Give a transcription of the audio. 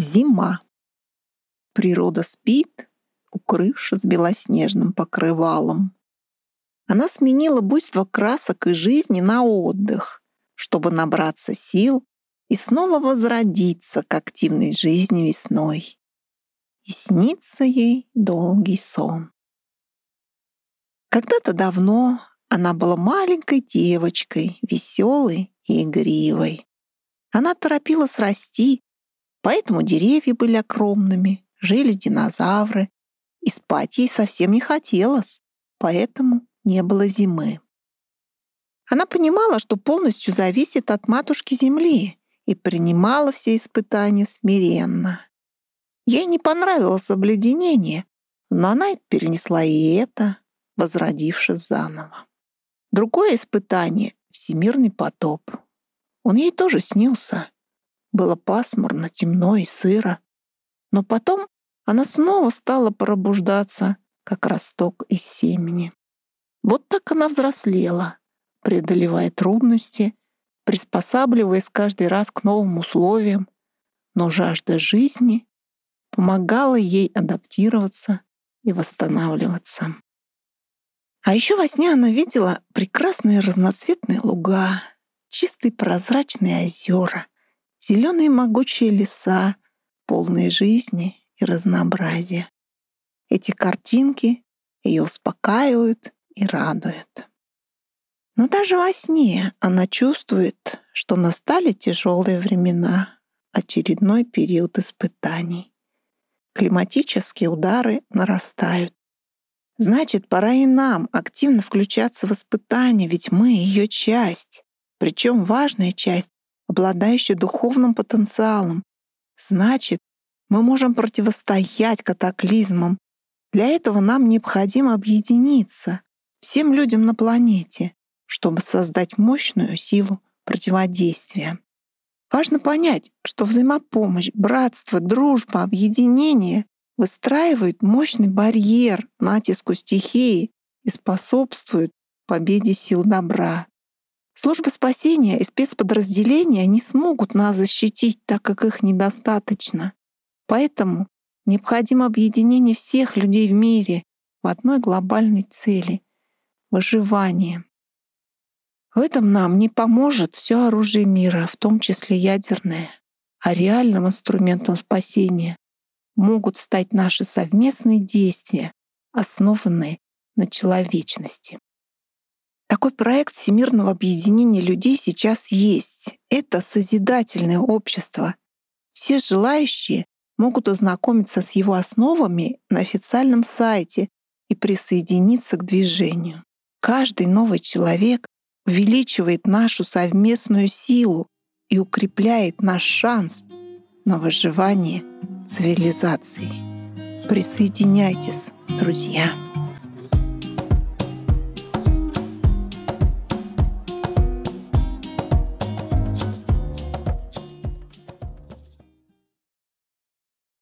Зима. Природа спит, укрывшись белоснежным покрывалом. Она сменила буйство красок и жизни на отдых, чтобы набраться сил и снова возродиться к активной жизни весной. И снится ей долгий сон. Когда-то давно она была маленькой девочкой, веселой и игривой. Она торопилась расти, Поэтому деревья были огромными, жили динозавры, и спать ей совсем не хотелось, поэтому не было зимы. Она понимала, что полностью зависит от матушки Земли и принимала все испытания смиренно. Ей не понравилось обледенение, но она перенесла и это, возродившись заново. Другое испытание — всемирный потоп. Он ей тоже снился, было пасмурно, темно и сыро. Но потом она снова стала пробуждаться, как росток из семени. Вот так она взрослела, преодолевая трудности, приспосабливаясь каждый раз к новым условиям, но жажда жизни помогала ей адаптироваться и восстанавливаться. А еще во сне она видела прекрасные разноцветные луга, чистые прозрачные озера — Зеленые могучие леса, полные жизни и разнообразия. Эти картинки ее успокаивают и радуют. Но даже во сне она чувствует, что настали тяжелые времена, очередной период испытаний. Климатические удары нарастают. Значит, пора и нам активно включаться в испытания, ведь мы ее часть, причем важная часть обладающий духовным потенциалом. Значит, мы можем противостоять катаклизмам. Для этого нам необходимо объединиться всем людям на планете, чтобы создать мощную силу противодействия. Важно понять, что взаимопомощь, братство, дружба, объединение выстраивают мощный барьер натиску стихии и способствуют победе сил добра. Служба спасения и спецподразделения не смогут нас защитить, так как их недостаточно. Поэтому необходимо объединение всех людей в мире в одной глобальной цели — выживание. В этом нам не поможет все оружие мира, в том числе ядерное, а реальным инструментом спасения могут стать наши совместные действия, основанные на человечности. Такой проект всемирного объединения людей сейчас есть. Это созидательное общество. Все желающие могут ознакомиться с его основами на официальном сайте и присоединиться к движению. Каждый новый человек увеличивает нашу совместную силу и укрепляет наш шанс на выживание цивилизации. Присоединяйтесь, друзья!